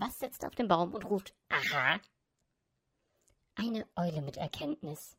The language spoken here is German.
Was sitzt auf dem Baum und ruft Aha? Eine Eule mit Erkenntnis.